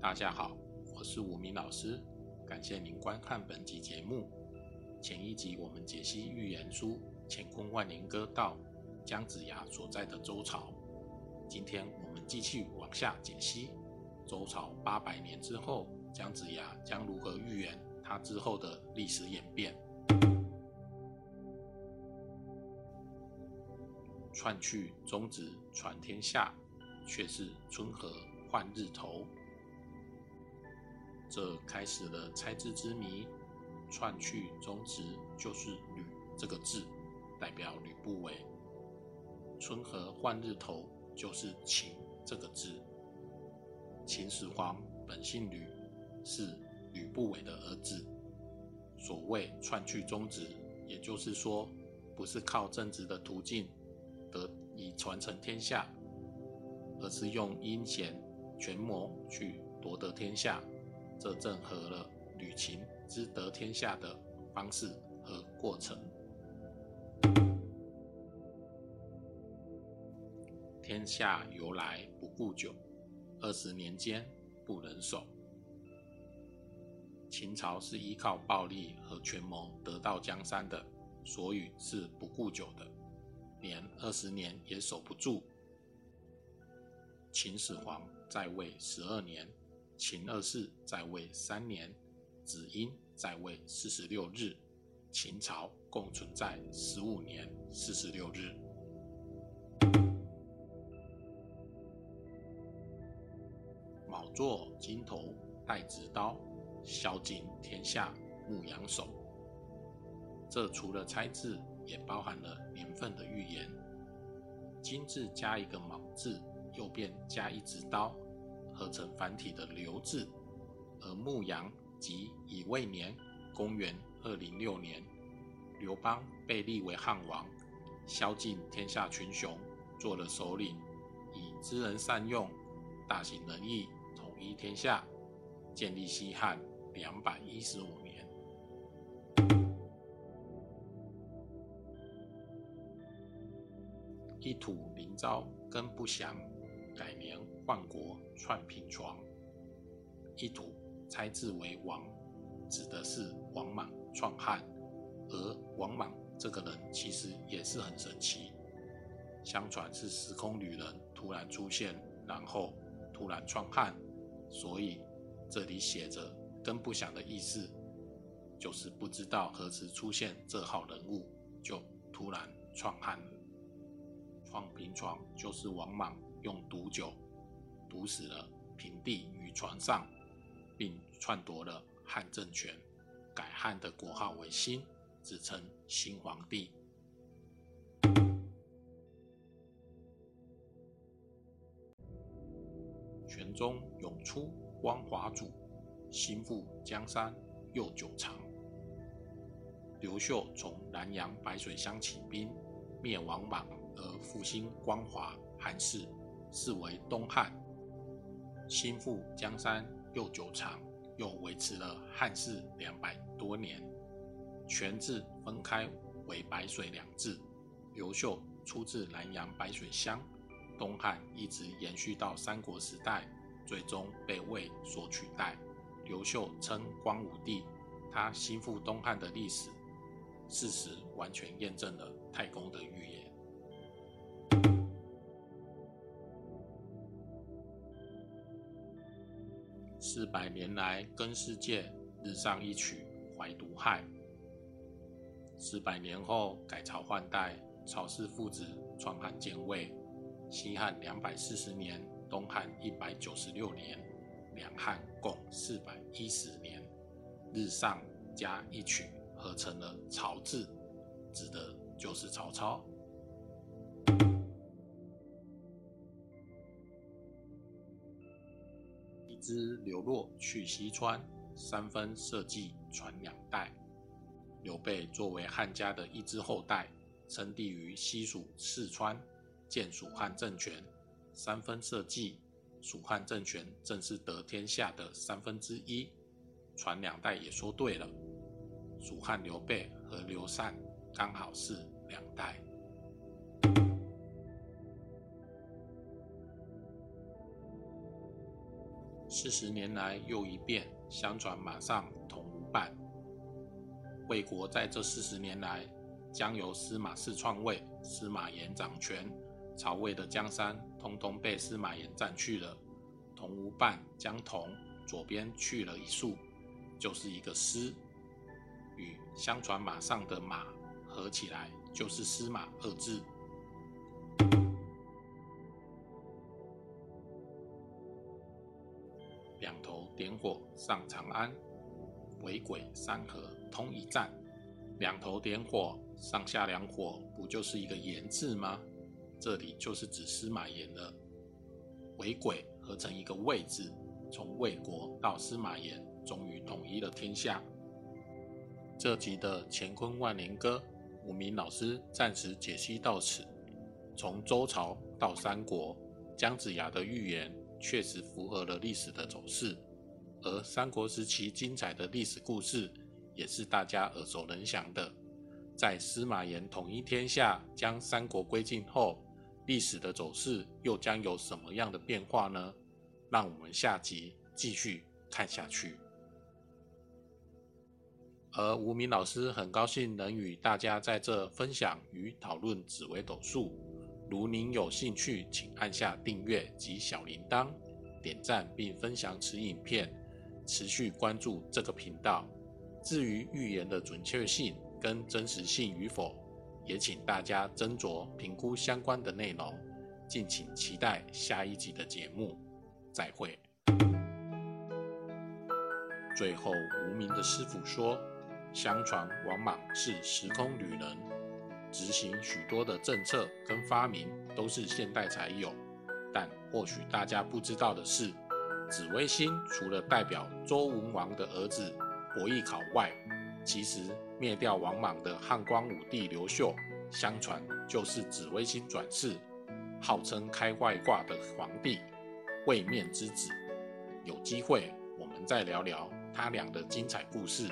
大家好，我是吴明老师，感谢您观看本集节目。前一集我们解析预言书《乾坤万年歌》到姜子牙所在的周朝，今天我们继续往下解析周朝八百年之后，姜子牙将如何预言他之后的历史演变。篡去宗旨传天下，却是春和换日头。这开始了猜字之谜。篡去宗旨就是“吕”这个字，代表吕不韦；春和换日头就是“秦”这个字。秦始皇本姓吕，是吕不韦的儿子。所谓篡去宗旨，也就是说，不是靠正直的途径得以传承天下，而是用阴险权谋去夺得天下。这正合了吕秦之得天下的方式和过程。天下由来不固久，二十年间不能守。秦朝是依靠暴力和权谋得到江山的，所以是不顾久的，连二十年也守不住。秦始皇在位十二年。秦二世在位三年，子婴在位四十六日，秦朝共存在十五年四十六日。卯作金头带直刀，宵尽天下牧羊手。这除了猜字，也包含了年份的预言。金字加一个卯字，右边加一直刀。合成繁体的“刘”字，而牧羊即乙未年，公元二零六年，刘邦被立为汉王，宵尽天下群雄，做了首领，以知人善用，大行仁义，统一天下，建立西汉两百一十五年。一土临朝根不详，改年。万国串平床，一土猜字为王，指的是王莽创汉。而王莽这个人其实也是很神奇，相传是时空旅人突然出现，然后突然创汉。所以这里写着跟不详的意思，就是不知道何时出现这号人物，就突然创汉了。创平床就是王莽用毒酒。毒死了平地与船上，并篡夺了汉政权，改汉的国号为新，自称新皇帝。泉中涌出光华主，心腹江山又久长。刘秀从南阳白水乡起兵，灭王莽而复兴光华汉室，是为东汉。心腹江山又久长，又维持了汉室两百多年。全字分开为白水两字。刘秀出自南阳白水乡，东汉一直延续到三国时代，最终被魏所取代。刘秀称光武帝，他心腹东汉的历史事实完全验证了太公的预言。四百年来，更世界日上一曲，怀毒害。四百年后，改朝换代，曹氏父子创汉建魏。西汉两百四十年，东汉一百九十六年，两汉共四百一十年。日上加一曲，合成了曹字，指的就是曹操。之流落去西川，三分社稷传两代。刘备作为汉家的一支后代，称帝于西蜀四川，建蜀汉政权。三分社稷，蜀汉政权正是得天下的三分之一。传两代也说对了，蜀汉刘备和刘禅刚好是两代。四十年来又一变，相传马上同无伴。魏国在这四十年来，将由司马氏篡位，司马炎掌权，曹魏的江山通通被司马炎占去了。同无伴将同左边去了一竖，就是一个司，与相传马上的马合起来，就是司马二字。两头点火上长安，为鬼三合通一战。两头点火，上下两火，不就是一个言字吗？这里就是指司马炎了。为鬼合成一个魏字，从魏国到司马炎，终于统一了天下。这集的乾坤万年歌，无名老师暂时解析到此。从周朝到三国，姜子牙的预言确实符合了历史的走势，而三国时期精彩的历史故事。也是大家耳熟能详的。在司马炎统一天下、将三国归晋后，历史的走势又将有什么样的变化呢？让我们下集继续看下去。而无名老师很高兴能与大家在这分享与讨论紫微斗数。如您有兴趣，请按下订阅及小铃铛，点赞并分享此影片，持续关注这个频道。至于预言的准确性跟真实性与否，也请大家斟酌评估相关的内容。敬请期待下一集的节目，再会。最后，无名的师傅说：“相传王莽是时空旅人，执行许多的政策跟发明都是现代才有。但或许大家不知道的是，紫微星除了代表周文王的儿子。”伯邑考外，其实灭掉王莽的汉光武帝刘秀，相传就是紫微星转世，号称开外挂的皇帝，位面之子。有机会我们再聊聊他俩的精彩故事。